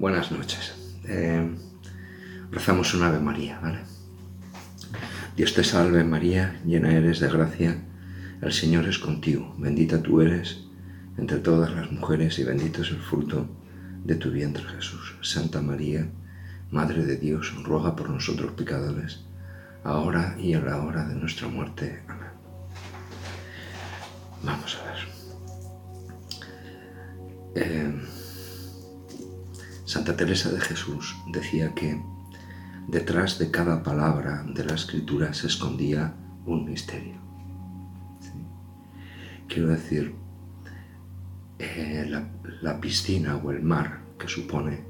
Buenas noches. Eh, rezamos un Ave María, ¿vale? Dios te salve María, llena eres de gracia, el Señor es contigo, bendita tú eres entre todas las mujeres y bendito es el fruto de tu vientre Jesús. Santa María, Madre de Dios, ruega por nosotros pecadores, ahora y en la hora de nuestra muerte. Amén. Vamos a ver. Eh, Santa Teresa de Jesús decía que detrás de cada palabra de la escritura se escondía un misterio. Quiero decir, eh, la, piscina o el mar que supone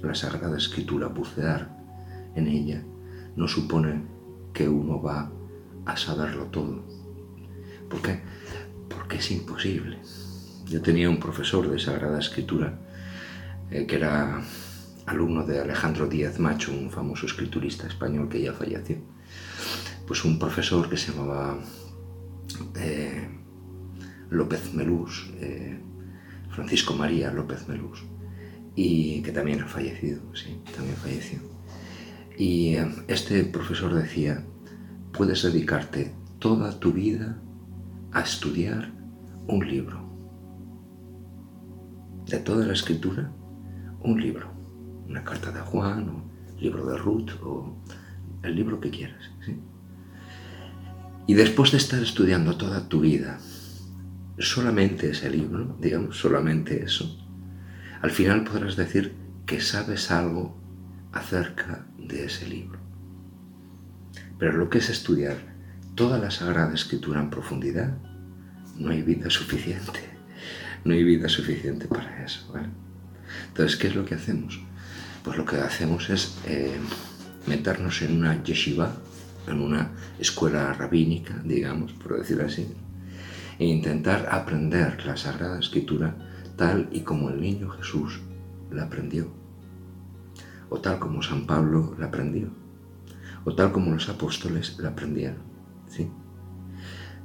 la Sagrada Escritura, bucear en ella, no supone que uno va a saberlo todo. ¿Por qué? Porque es imposible. Yo tenía un profesor de Sagrada Escritura eh, que era alumno de Alejandro Díaz Macho, un famoso escriturista español que ya falleció. Pues un profesor que se llamaba eh, López Melús, eh, Francisco María López Melús, y que también ha fallecido, sí, también falleció. Y este profesor decía, puedes dedicarte toda tu vida a estudiar un libro. De toda la escritura, un libro, una carta de Juan, o libro de Ruth, o el libro que quieras. Y después de estar estudiando toda tu vida, solamente ese libro, digamos, solamente eso, al final podrás decir que sabes algo acerca de ese libro. Pero lo que es estudiar toda la Sagrada Escritura en profundidad, no hay vida suficiente. No hay vida suficiente para eso. Entonces, ¿qué es lo que hacemos? Pues lo que hacemos es eh, meternos en una yeshiva, en una escuela rabínica, digamos, por decirlo así, e intentar aprender la Sagrada Escritura tal y como el niño Jesús la aprendió, o tal como San Pablo la aprendió, o tal como los apóstoles la aprendieron, ¿sí?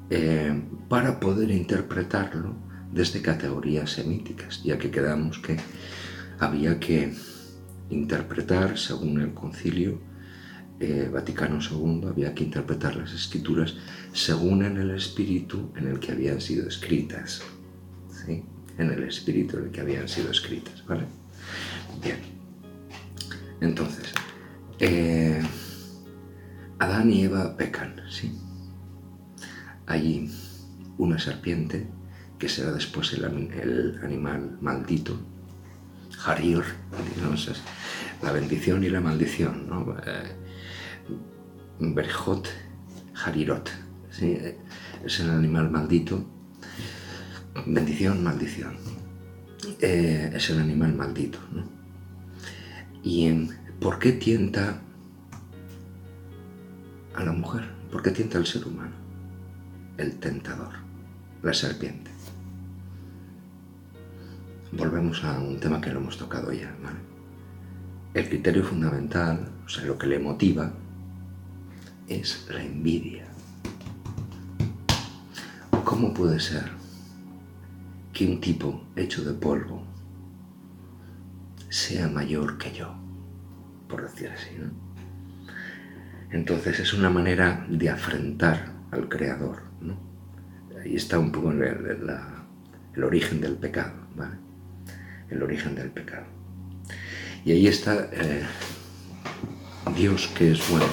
Eh, para poder interpretarlo desde categorías semíticas, ya que quedamos que había que interpretar, según el concilio eh, Vaticano II, había que interpretar las escrituras según en el espíritu en el que habían sido escritas. ¿sí? En el espíritu en el que habían sido escritas, ¿vale? Bien. Entonces, eh, Adán y Eva pecan, ¿sí? Hay una serpiente que será después el, animal maldito, Harir, la bendición y la maldición, ¿no? Eh, Berjot, Harirot, es el animal maldito, bendición, maldición, eh, es el animal maldito. ¿no? ¿Y por qué tienta a la mujer? ¿Por qué tienta al ser humano? El tentador, la serpiente volvemos a un tema que lo hemos tocado ya. El criterio fundamental, o sea, lo que le motiva, es la envidia. ¿Cómo puede ser que un tipo hecho de polvo sea mayor que yo? Por decir así, ¿no? Entonces es una manera de afrentar al Creador, ¿no? Ahí está un poco el, el origen del pecado, ¿vale? El origen del pecado. Y ahí está eh, Dios que es bueno,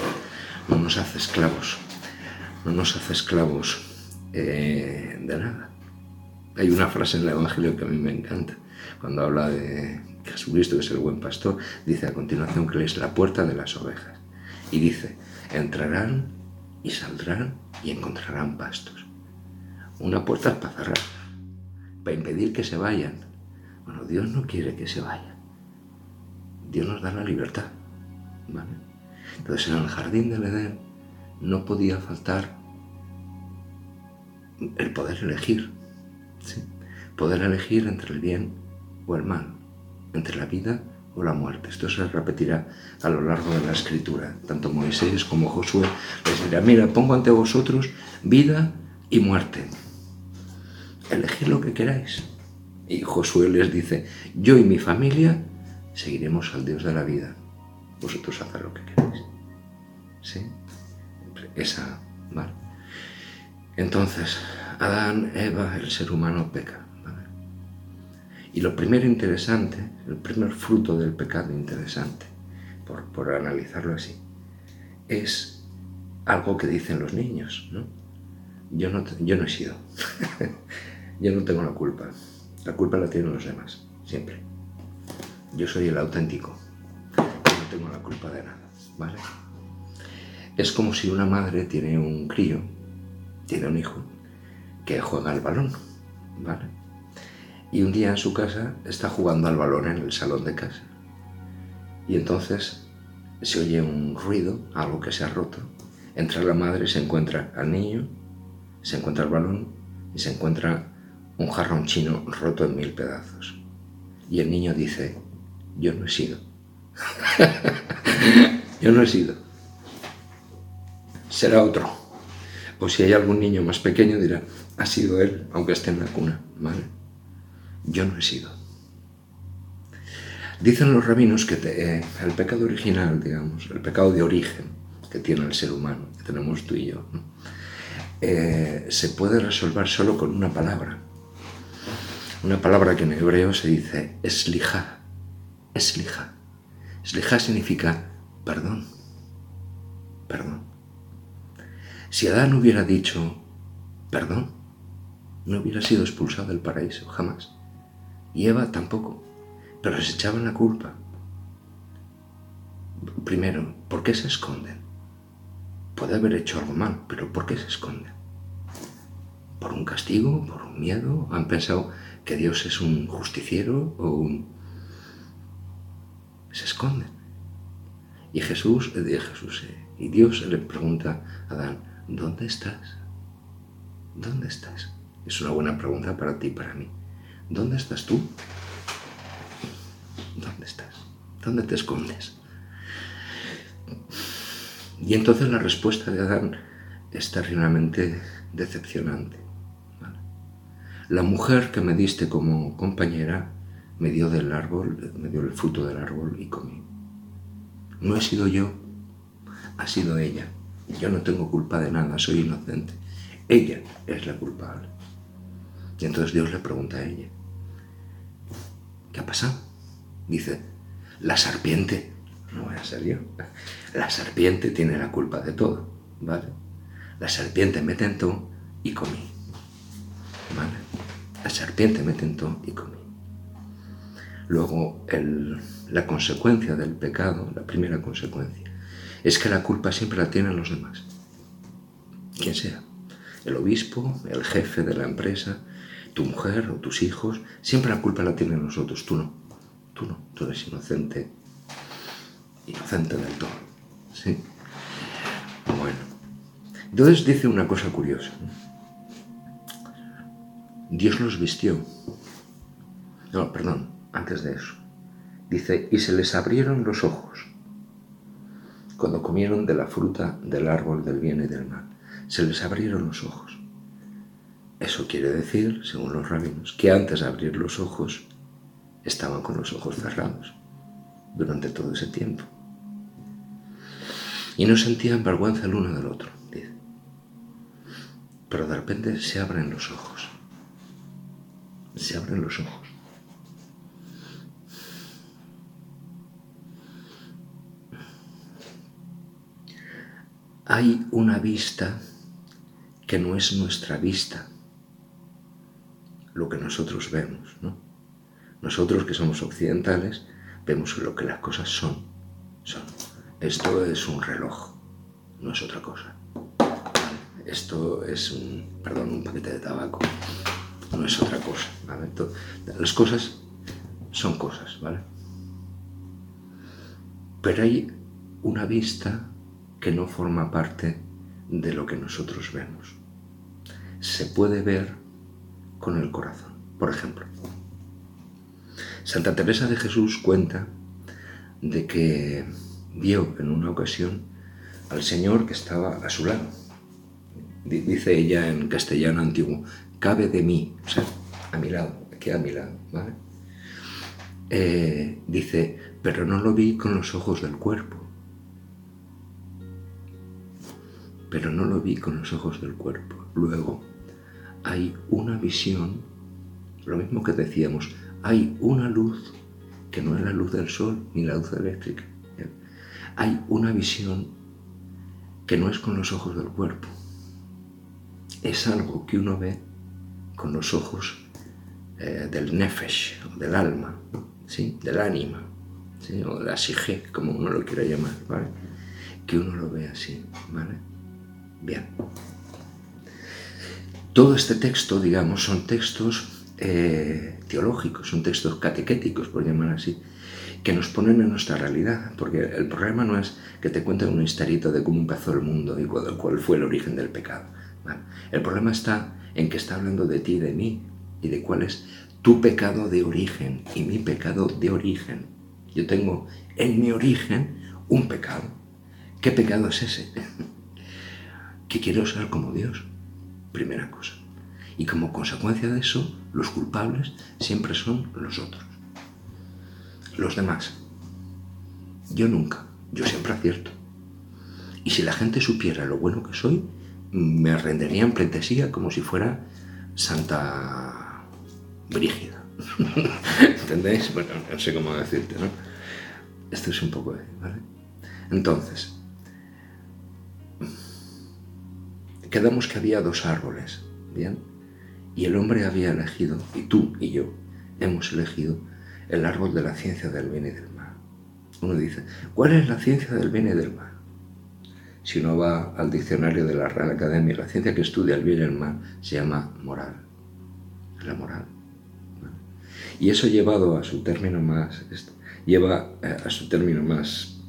no nos hace esclavos, no nos hace esclavos eh, de nada. Hay una frase en el Evangelio que a mí me encanta, cuando habla de Jesucristo, que es el buen pastor, dice a continuación que Él es la puerta de las ovejas. Y dice, entrarán y saldrán y encontrarán pastos. Una puerta es para cerrar, para impedir que se vayan, bueno, Dios no quiere que se vaya. Dios nos da la libertad. Entonces en el jardín del Edén no podía faltar el poder elegir. Poder elegir entre el bien o el mal, entre la vida o la muerte. Esto se repetirá a lo largo de la escritura. Tanto Moisés como Josué les dirá, mira, pongo ante vosotros vida y muerte. Elegid lo que queráis Y Josué les dice, yo y mi familia seguiremos al Dios de la vida. Vosotros haced lo que queráis. ¿Sí? Esa, ¿vale? Entonces, Adán, Eva, el ser humano peca. Y lo primero interesante, el primer fruto del pecado interesante, por, por analizarlo así, es algo que dicen los niños, ¿no? Yo no, yo no he sido. yo no tengo la culpa. La culpa la tienen los demás, siempre. Yo soy el auténtico. No tengo la culpa de nada, ¿vale? Es como si una madre tiene un crío, tiene un hijo, que juega al balón, ¿vale? Y un día en su casa está jugando al balón en el salón de casa. Y entonces se oye un ruido, algo que se ha roto. Entra la madre, se encuentra al niño, se encuentra el balón y se encuentra un jarrón chino roto en mil pedazos. Y el niño dice, yo no he sido. yo no he sido. Será otro. O si hay algún niño más pequeño dirá, ha sido él, aunque esté en la cuna. ¿Vale? Yo no he sido. Dicen los rabinos que eh, el pecado original, digamos, el pecado de origen que tiene el ser humano, que tenemos tú y yo, eh, se puede resolver solo con una palabra. Una palabra que en hebreo se dice eslija. Eslija. Eslija significa perdón. Perdón. Si Adán hubiera dicho perdón, no hubiera sido expulsado del paraíso, jamás. Y Eva tampoco, pero se echaban la culpa. Primero, ¿por qué se esconden? Puede haber hecho algo mal, pero ¿por qué se esconden? ¿Por un castigo? ¿Por un miedo? ¿Han pensado que Dios es un justiciero o un... Se esconden. Y Jesús, eh, Jesús eh, y Dios le pregunta a Adán, ¿dónde estás? ¿Dónde estás? Es una buena pregunta para ti y para mí. ¿Dónde estás tú? ¿Dónde estás? ¿Dónde te escondes? Y entonces la respuesta de Adán es terriblemente decepcionante. La mujer que me diste como compañera me dio del árbol, me dio el fruto del árbol y comí. No he sido yo, ha sido ella. Yo no tengo culpa de nada, soy inocente. Ella es la culpable. Y entonces Dios le pregunta a ella, ¿qué ha pasado? Dice, la serpiente, no voy a ser yo, la serpiente tiene la culpa de todo, ¿vale? La serpiente me tentó y comí, ¿vale? La serpiente me tentó y comí. Luego, la consecuencia del pecado, la primera consecuencia, es que la culpa siempre la tienen los demás, quien sea el obispo, el jefe de la empresa, tu mujer o tus hijos, siempre la culpa la tienen nosotros, tú no, tú no, tú eres inocente, inocente del todo. ¿sí? Bueno, entonces dice una cosa curiosa. Dios los vistió. No, perdón, antes de eso. Dice, y se les abrieron los ojos cuando comieron de la fruta del árbol del bien y del mal se les abrieron los ojos. Eso quiere decir, según los rabinos, que antes de abrir los ojos estaban con los ojos cerrados durante todo ese tiempo. Y no sentían vergüenza el uno del otro, dice. Pero de repente se abren los ojos. Se abren los ojos. Hay una vista que no es nuestra vista lo que nosotros vemos. ¿no? Nosotros que somos occidentales vemos lo que las cosas son. son. Esto es un reloj, no es otra cosa. Esto es un, perdón, un paquete de tabaco, no es otra cosa. Las cosas son cosas, ¿vale? Pero hay una vista que no forma parte de lo que nosotros vemos. Se puede ver con el corazón. Por ejemplo, Santa Teresa de Jesús cuenta de que vio en una ocasión al Señor que estaba a su lado. Dice ella en castellano antiguo, cabe de mí, o sea, a mi lado, aquí a mi lado, ¿vale? Eh, dice, pero no lo vi con los ojos del cuerpo. Pero no lo vi con los ojos del cuerpo. Luego, hay una visión, lo mismo que decíamos, hay una luz que no es la luz del sol ni la luz eléctrica. Hay una visión que no es con los ojos del cuerpo. Es algo que uno ve con los ojos eh, del nefesh, del alma, ¿sí? del ánima, o de la sige, como uno lo quiera llamar, ¿vale? que uno lo ve así. ¿vale? Bien. Todo este texto, digamos, son textos eh, teológicos, son textos catequéticos, por llamar así, que nos ponen en nuestra realidad, porque el problema no es que te cuenten un historito de cómo empezó el mundo y cuál, fue el origen del pecado. El problema está en que está hablando de ti y de mí y de cuál es tu pecado de origen y mi pecado de origen. Yo tengo en mi origen un pecado. ¿Qué pecado es ese? que quiero ser como Dios, primera cosa. Y como consecuencia de eso, los culpables siempre son los otros. Los demás. Yo nunca. Yo siempre acierto. Y si la gente supiera lo bueno que soy, me rendería en pleitesía como si fuera Santa Brígida. ¿Entendéis? Bueno, no sé cómo decirte, ¿no? Esto es un poco. ¿vale? Entonces, quedamos que había dos árboles, ¿bien? Y el hombre había elegido, y tú y yo hemos elegido, el árbol de la ciencia del bien y del mal. Uno dice, ¿cuál es la ciencia del bien y del mal? Si uno va al diccionario de la Real Academia, la ciencia que estudia el bien y el mal se llama moral. La moral. Y eso llevado a su término más, lleva eh, a su término más,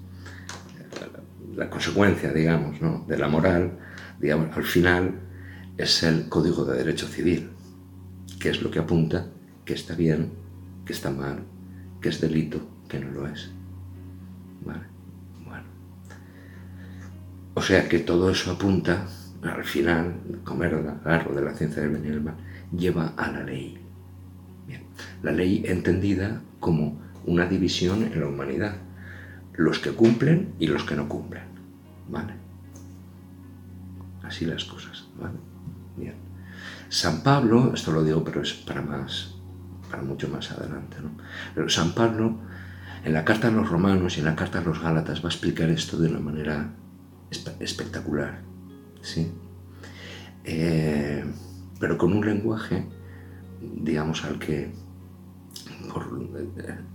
la consecuencia, digamos, ¿no? de la moral, digamos, al final es el Código de Derecho Civil, que es lo que apunta que está bien, que está mal, que es delito, que no lo es. Vale. O sea que todo eso apunta, al final, comer el agarro de la ciencia del bien y del mal, lleva a la ley. Bien. La ley entendida como una división en la humanidad. Los que cumplen y los que no cumplen. ¿Vale? Así las cosas. ¿Vale? Bien. San Pablo, esto lo digo, pero es para más, para mucho más adelante, ¿no? Pero San Pablo, en la carta a los romanos y en la carta a los gálatas, va a explicar esto de una manera espectacular, ¿sí? Eh, pero con un lenguaje, digamos, al que, eh,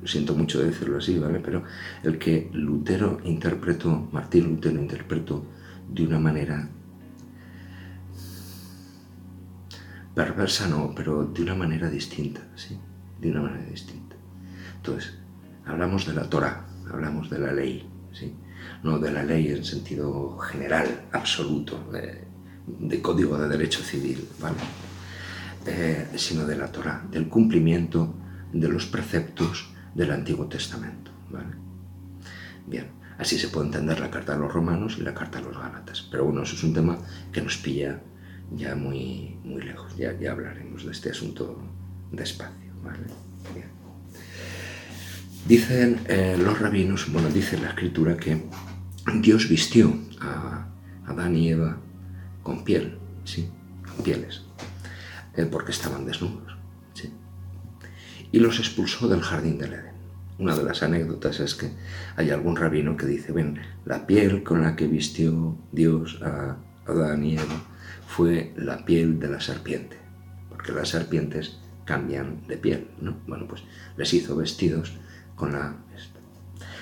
siento mucho decirlo así, ¿vale? Pero el que Lutero interpretó, Martín Lutero interpretó de una manera perversa no, pero de una manera distinta, ¿sí? De una manera distinta. Entonces, hablamos de la Torah, hablamos de la ley, ¿sí? No de la ley en sentido general, absoluto, de, código de derecho civil, ¿vale? Eh, sino de la Torah, del cumplimiento de los preceptos del Antiguo Testamento, ¿vale? Bien, así se puede entender la carta a los romanos y la carta a los gálatas, pero bueno, eso es un tema que nos pilla ya muy, muy lejos. Ya, ya hablaremos de este asunto despacio. ¿vale? Dicen eh, los rabinos, bueno, dice la escritura que Dios vistió a Adán y Eva con piel, ¿sí? Con pieles, eh, porque estaban desnudos, ¿sí? Y los expulsó del jardín del Edén. Una de las anécdotas es que hay algún rabino que dice, ven, la piel con la que vistió Dios a Adán y Eva fue la piel de la serpiente, porque las serpientes cambian de piel, ¿no? Bueno, pues les hizo vestidos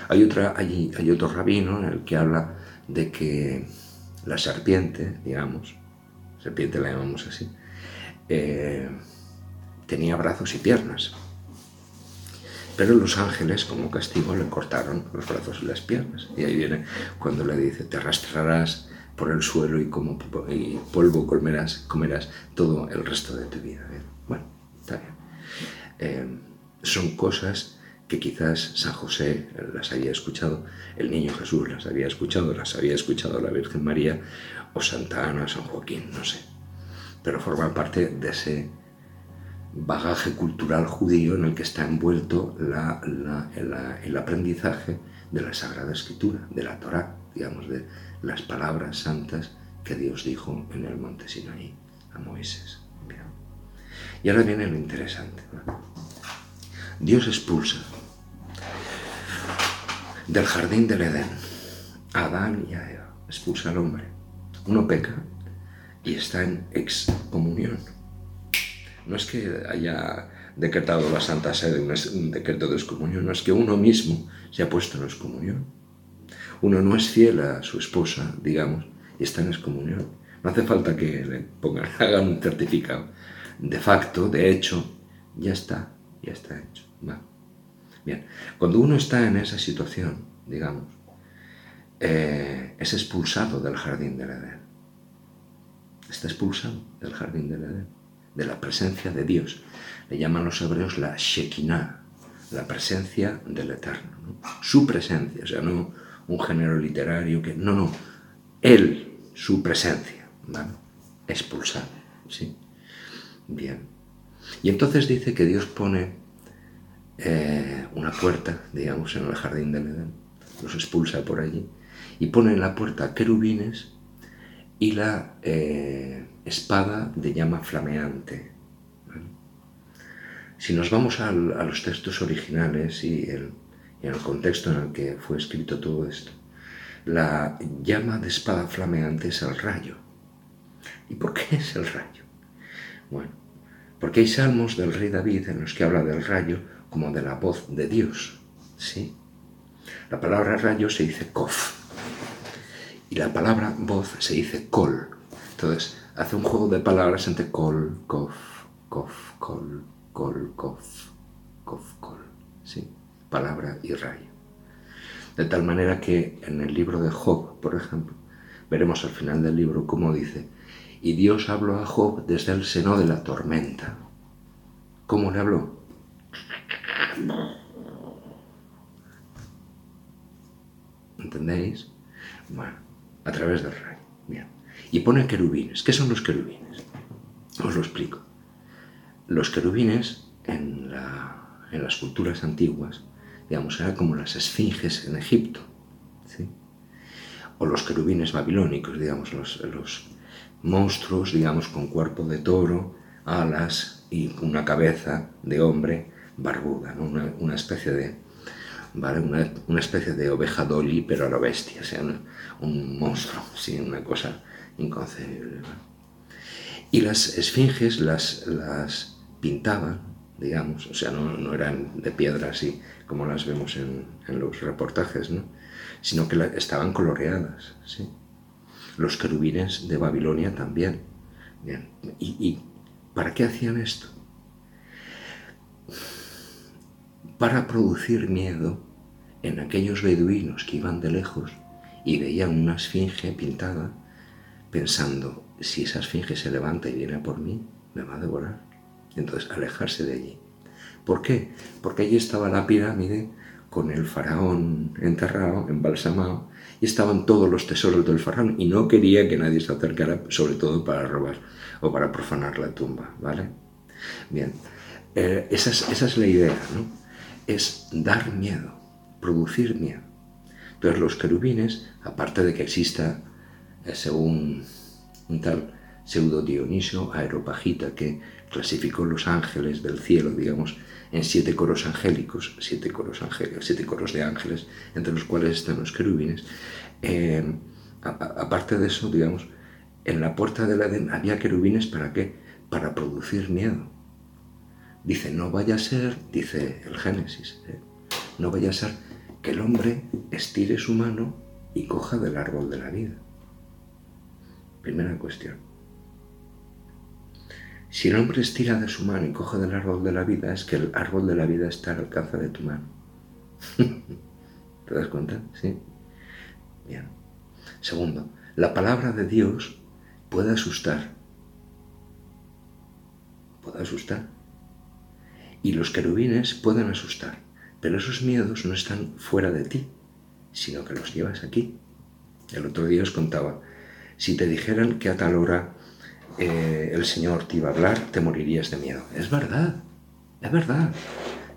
Hay, otra, hay, hay otro rabino en el que habla de que la serpiente, digamos, serpiente la llamamos así, eh, tenía brazos y piernas. Pero los ángeles, como castigo, le cortaron los brazos y las piernas. Y ahí viene cuando le dice, te arrastrarás por el suelo y como polvo comerás, comerás todo el resto de tu vida. Bueno, está bien. Eh, son cosas que quizás San José las había escuchado, el niño Jesús las había escuchado, las había escuchado la Virgen María o Santa Ana, San Joaquín, no sé. Pero forman parte de ese bagaje cultural judío en el que está envuelto el aprendizaje de la Sagrada Escritura, de la Torá, digamos, de las palabras santas que Dios dijo en el monte Sinaí a Moisés. Y ahora viene lo interesante. Dios expulsa del jardín del Edén Adán y a Eva, expulsa al hombre. Uno peca y está en excomunión. No es que haya decretado la Santa Sede un, decreto de excomunión, no es que uno mismo se ha puesto en excomunión. Uno no es fiel a su esposa, digamos, y está en excomunión. No hace falta que le pongan, hagan un certificado. De facto, de hecho, ya está, ya está hecho. Bien, cuando uno está en esa situación, digamos, eh, es expulsado del jardín del Edén. Está expulsado del jardín del Edén, de la presencia de Dios. Le llaman los hebreos la Shekinah, la presencia del Eterno. Su presencia, o sea, no un género literario que... No, no, Él, su presencia, ¿vale? Expulsado, ¿sí? Bien. Y entonces dice que Dios pone eh, una puerta, digamos, en el jardín del Edén, los expulsa por allí, y pone en la puerta querubines y la eh, espada de llama flameante. Si nos vamos a los textos originales y el, el contexto en el que fue escrito todo esto, la llama de espada flameante es el rayo. ¿Y por qué es el rayo? Bueno, porque hay salmos del rey David en los que habla del rayo como de la voz de Dios. ¿sí? La palabra rayo se dice kof y la palabra voz se dice kol. Entonces, hace un juego de palabras entre kol, kof, kof, kol, kol, kof, kof, kol. ¿sí? Palabra y rayo. De tal manera que en el libro de Job, por ejemplo, veremos al final del libro cómo dice, y Dios habló a Job desde el seno de la tormenta. ¿Cómo le habló? ¿Entendéis? Bueno, a través del rayo. Bien. Y pone querubines. ¿Qué son los querubines? Os lo explico. Los querubines en, las culturas antiguas digamos, eran como las esfinges en Egipto, ¿sí? o los querubines babilónicos, digamos, los, los monstruos, digamos, con cuerpo de toro, alas y una cabeza de hombre barbuda, una, especie de, ¿vale? Una, especie de oveja dolly, pero a la bestia, sea, un monstruo, ¿sí? una cosa inconcebible. Y las esfinges las, las pintaban, digamos, o sea, no, no eran de piedra así, como las vemos en, los reportajes, ¿no? sino que estaban coloreadas. ¿sí? Los querubines de Babilonia también. ¿Y, para qué hacían esto? Para producir miedo en aquellos beduinos que iban de lejos y veían una esfinge pintada, pensando, si esa esfinge se levanta y viene por mí, me va a devorar. Entonces, alejarse de allí. ¿Por qué? Porque allí estaba la pirámide con el faraón enterrado, embalsamado, y estaban todos los tesoros del faraón y no quería que nadie se acercara, sobre todo para robar o para profanar la tumba, ¿vale? Bien, eh, esa, es, la idea, ¿no? Es dar miedo, producir miedo. Entonces los querubines, aparte de que exista, eh, según un tal pseudo Dionisio Aeropagita, que clasificó los ángeles del cielo, digamos, en siete coros angélicos, siete coros, angélicos, siete coros de ángeles, entre los cuales están los querubines. Eh, aparte de eso, digamos, en la puerta del Edén había querubines para qué? Para producir miedo. Dice, no vaya a ser, dice el Génesis, ¿eh? no vaya a ser que el hombre estire su mano y coja del árbol de la vida. Primera cuestión. Si el hombre estira de su mano y coge del árbol de la vida, es que el árbol de la vida está al alcance de tu mano. ¿Te das cuenta? Sí. Bien. Segundo, la palabra de Dios puede asustar. Puede asustar. Y los querubines pueden asustar. Pero esos miedos no están fuera de ti, sino que los llevas aquí. El otro día os contaba, si te dijeran que a tal hora eh, el Señor te iba a hablar, te morirías de miedo. Es verdad, es verdad.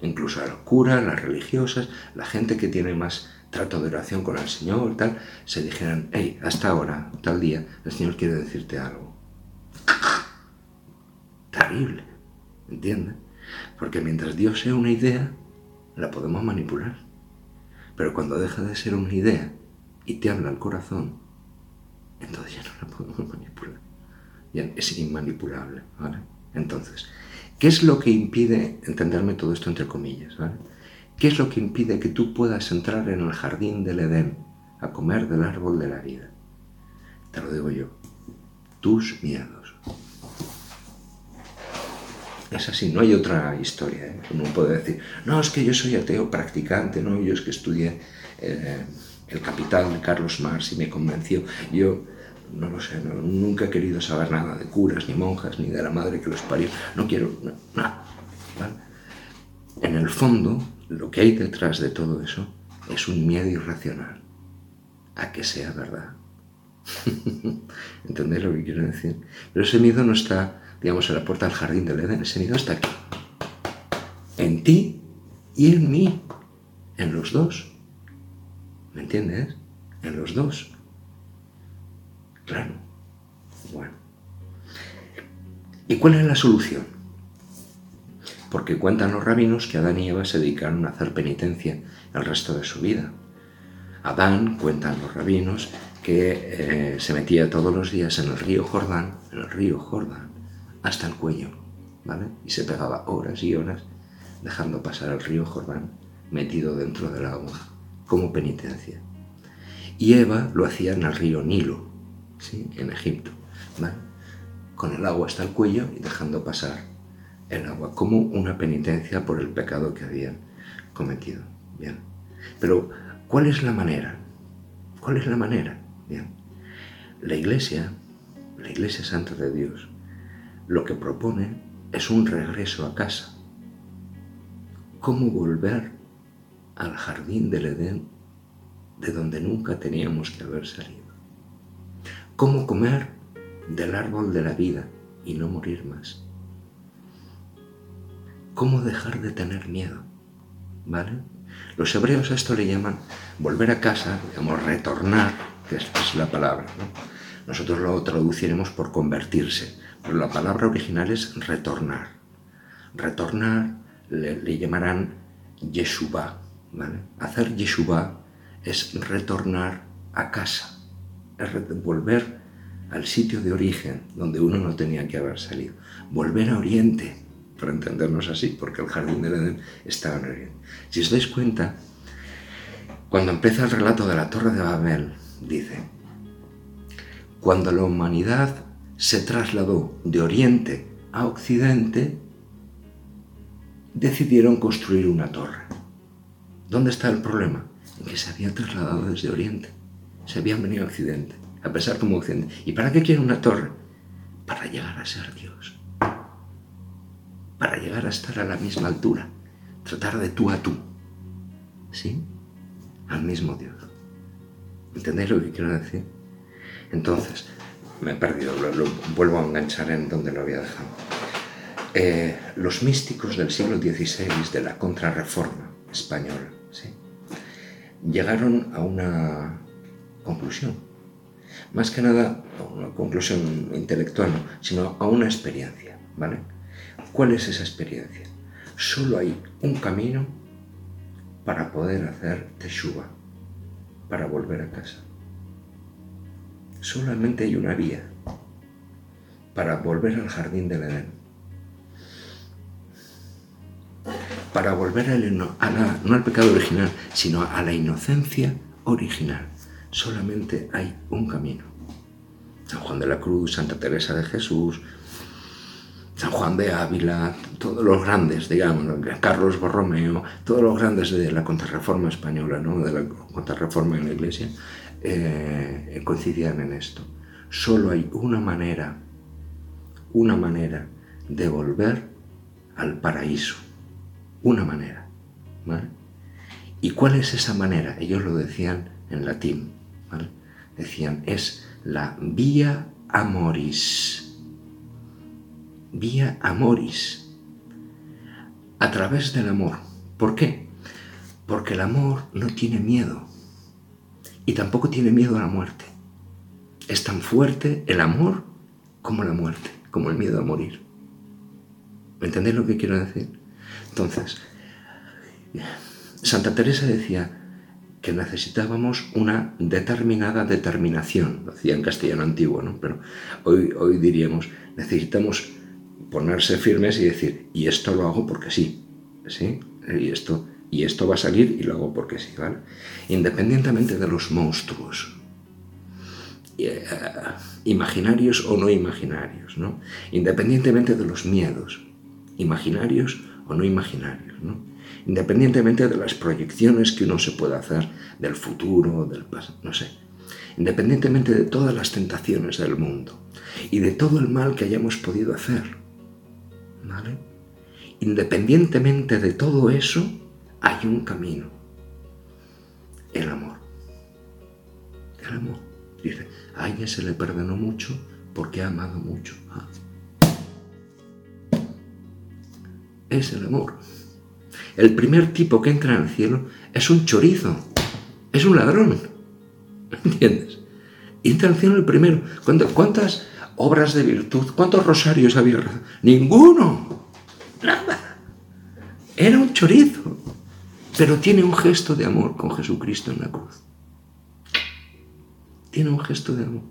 Incluso los curas, las religiosas, la gente que tiene más trato de oración con el Señor, tal, se dijeran, hey, hasta ahora, tal día, el Señor quiere decirte algo. Terrible, ¿entiendes? Porque mientras Dios sea una idea, la podemos manipular. Pero cuando deja de ser una idea y te habla al corazón, entonces ya no la podemos manipular. Es inmanipulable, ¿vale? Entonces, ¿qué es lo que impide entenderme todo esto entre comillas, ¿vale? ¿Qué es lo que impide que tú puedas entrar en el jardín del Edén a comer del árbol de la vida? Te lo digo yo, tus miedos. Es así, no hay otra historia. ¿eh? Uno puede decir, no, es que yo soy ateo practicante, no, yo es que estudié eh, El Capital de Carlos Marx y me convenció. Yo no lo sé, nunca he querido saber nada de curas, ni monjas, ni de la madre que los parió. No quiero nada. En el fondo, lo que hay detrás de todo eso es un miedo irracional a que sea verdad. ¿Entendéis lo que quiero decir? Pero ese miedo no está, digamos, en la puerta del jardín del Edén, ese miedo está aquí. En ti y en mí. En los dos. ¿Me entiendes? En los dos. Claro. Bueno. ¿Y cuál es la solución? Porque cuentan los rabinos que Adán y Eva se dedicaron a hacer penitencia el resto de su vida. Adán, cuentan los rabinos, que eh, se metía todos los días en el río Jordán, en el río Jordán, hasta el cuello, ¿vale? Y se pegaba horas y horas dejando pasar el río Jordán metido dentro del agua, como penitencia. Y Eva lo hacía en el río Nilo, en Egipto, con el agua hasta el cuello y dejando pasar el agua, como una penitencia por el pecado que habían cometido. Bien. Pero, ¿cuál es la manera? ¿Cuál es la manera? Bien. La Iglesia, la Iglesia Santa de Dios, lo que propone es un regreso a casa. ¿Cómo volver al jardín del Edén de donde nunca teníamos que haber salido? cómo comer del árbol de la vida y no morir más. Cómo dejar de tener miedo. ¿Vale? Los hebreos a esto le llaman volver a casa, digamos, retornar, que es, la palabra. Nosotros lo traduciremos por convertirse, pero la palabra original es retornar. Retornar le, llamarán Yeshua. ¿vale? Hacer Yeshua es retornar a casa es volver al sitio de origen donde uno no tenía que haber salido. Volver a Oriente, para entendernos así, porque el jardín del Edén estaba en Oriente. Si os dais cuenta, cuando empieza el relato de la Torre de Babel, dice, cuando la humanidad se trasladó de Oriente a Occidente, decidieron construir una torre. ¿Dónde está el problema? En que se había trasladado desde Oriente se habían venido a Occidente, a pesar como Occidente. ¿Y para qué quiere una torre? Para llegar a ser Dios. Para llegar a estar a la misma altura. Tratar de tú a tú. ¿Sí? Al mismo Dios. ¿Entendéis lo que quiero decir? Entonces, me he perdido, lo, vuelvo a enganchar en donde lo había dejado. Eh, los místicos del siglo XVI de la contrarreforma española llegaron a una conclusión. Más que nada, una conclusión intelectual, sino a una experiencia, ¿vale? ¿Cuál es esa experiencia? Solo hay un camino para poder hacer teshuva, para volver a casa. Solamente hay una vía para volver al jardín del Edén. Para volver no al pecado original, sino a la inocencia original solamente hay un camino. San Juan de la Cruz, Santa Teresa de Jesús, San Juan de Ávila, todos los grandes, digamos, Carlos Borromeo, todos los grandes de la contrarreforma española, ¿no? de la contrarreforma en la Iglesia, eh, coincidían en esto. Solo hay una manera, una manera de volver al paraíso. Una manera. ¿Y cuál es esa manera? Ellos lo decían en latín. Decían, es la vía amoris. vía amoris, a través del amor. ¿Por qué? Porque el amor no tiene miedo y tampoco tiene miedo a la muerte. Es tan fuerte el amor como la muerte, como el miedo a morir. ¿Me entendéis lo que quiero decir? Entonces, Santa Teresa decía que necesitábamos una determinada determinación, lo decía en castellano antiguo, ¿no? pero hoy, hoy diríamos, necesitamos ponerse firmes y decir, y esto lo hago porque sí, ¿sí? Y esto, y esto va a salir y lo hago porque sí, ¿vale? Independientemente de los monstruos, eh, imaginarios o no imaginarios, ¿no? Independientemente de los miedos, imaginarios o no imaginarios, ¿no? independientemente de las proyecciones que uno se pueda hacer del futuro, del pasado, no sé, independientemente de todas las tentaciones del mundo y de todo el mal que hayamos podido hacer, ¿vale? Independientemente de todo eso, hay un camino, el amor. El amor. Dice, a ella se le perdonó mucho porque ha amado mucho. Ah. Es el amor el primer tipo que entra en el cielo es un chorizo, es un ladrón. ¿Entiendes? Y entra al cielo el primero. ¿Cuántas obras de virtud, cuántos rosarios había? Ninguno. Nada. Era un chorizo. Pero tiene un gesto de amor con Jesucristo en la cruz. Tiene un gesto de amor.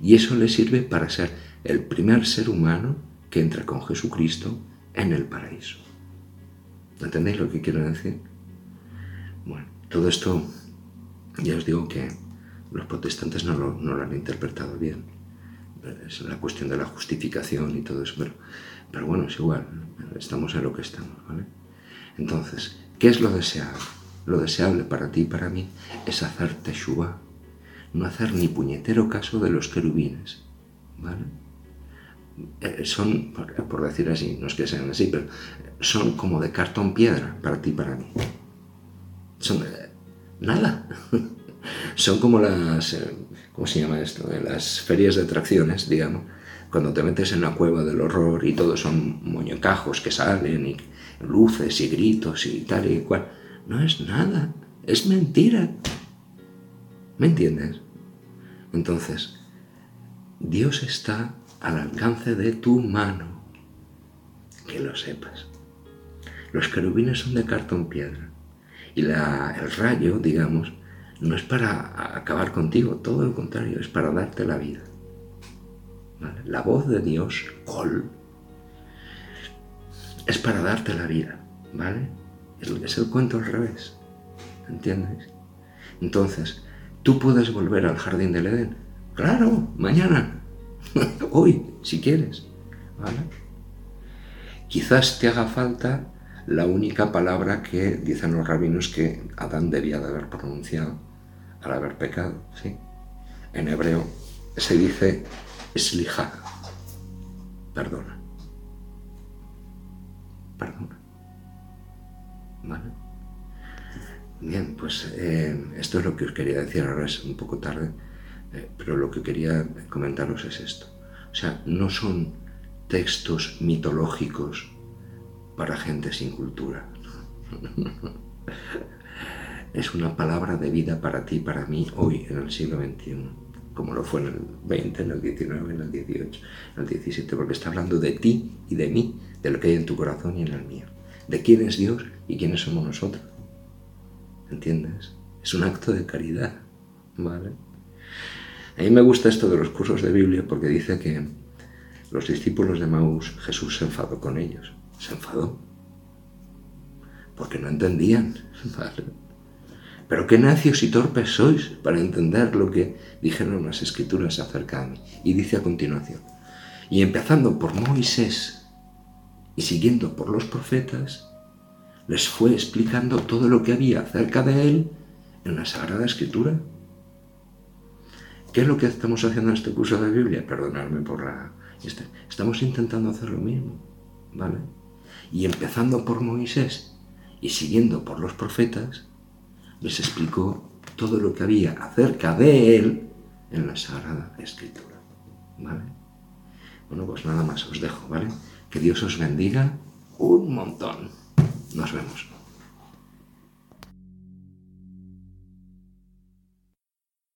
Y eso le sirve para ser el primer ser humano que entra con Jesucristo en el paraíso. ¿Entendéis lo que quiero decir? Bueno, todo esto, ya os digo que los protestantes no lo, han interpretado bien. Es la cuestión de la justificación y todo eso, pero, pero bueno, es igual, estamos en lo que estamos, ¿vale? Entonces, ¿qué es lo deseable? Lo deseable para ti y para mí es hacer teshuva, no hacer ni puñetero caso de los querubines, ¿vale? Eh, son, por decir así, no es que sean así, pero son como de cartón piedra para ti y para mí. Son eh, nada. son como las, eh, ¿cómo se llama esto? las ferias de atracciones, digamos, cuando te metes en la cueva del horror y todos son muñecajos que salen y luces y gritos y tal y cual. No es nada, es mentira. ¿Me entiendes? Entonces, Dios está al alcance de tu mano. Que lo sepas. Los querubines son de cartón piedra. Y el rayo, digamos, no es para acabar contigo, todo lo contrario, es para darte la vida. La voz de Dios, Kol, es para darte la vida, ¿vale? Es el cuento al revés, ¿entiendes? Entonces, ¿tú puedes volver al jardín del Edén? Claro, mañana, hoy, si quieres. ¿vale? Quizás te haga falta la única palabra que dicen los rabinos que Adán debía de haber pronunciado al haber pecado. ¿sí? En hebreo se dice slija, perdona. Perdona. ¿Vale? Bien, pues eh, esto es lo que os quería decir. Ahora es un poco tarde. Eh, pero lo que quería comentaros es esto. O sea, no son textos mitológicos para gente sin cultura. es una palabra de vida para ti, para mí, hoy, en el siglo XXI, como lo fue en el XX, en el XIX, en el XVIII, en el XVII, porque está hablando de ti y de mí, de lo que hay en tu corazón y en el mío, de quién es Dios y quiénes somos nosotros. ¿Entiendes? Es un acto de caridad, ¿vale? A mí me gusta esto de los cursos de Biblia porque dice que los discípulos de Maús, Jesús se enfadó con ellos. Se enfadó. Porque no entendían. Pero qué necios y torpes sois para entender lo que dijeron las escrituras acerca de mí. Y dice a continuación, y empezando por Moisés y siguiendo por los profetas, les fue explicando todo lo que había acerca de él en la Sagrada Escritura. ¿Qué es lo que estamos haciendo en este curso de Biblia? Perdonadme por la... Este, estamos intentando hacer lo mismo, ¿vale? Y empezando por Moisés y siguiendo por los profetas, les explicó todo lo que había acerca de él en la Sagrada Escritura, ¿vale? Bueno, pues nada más, os dejo, ¿vale? Que Dios os bendiga un montón. Nos vemos.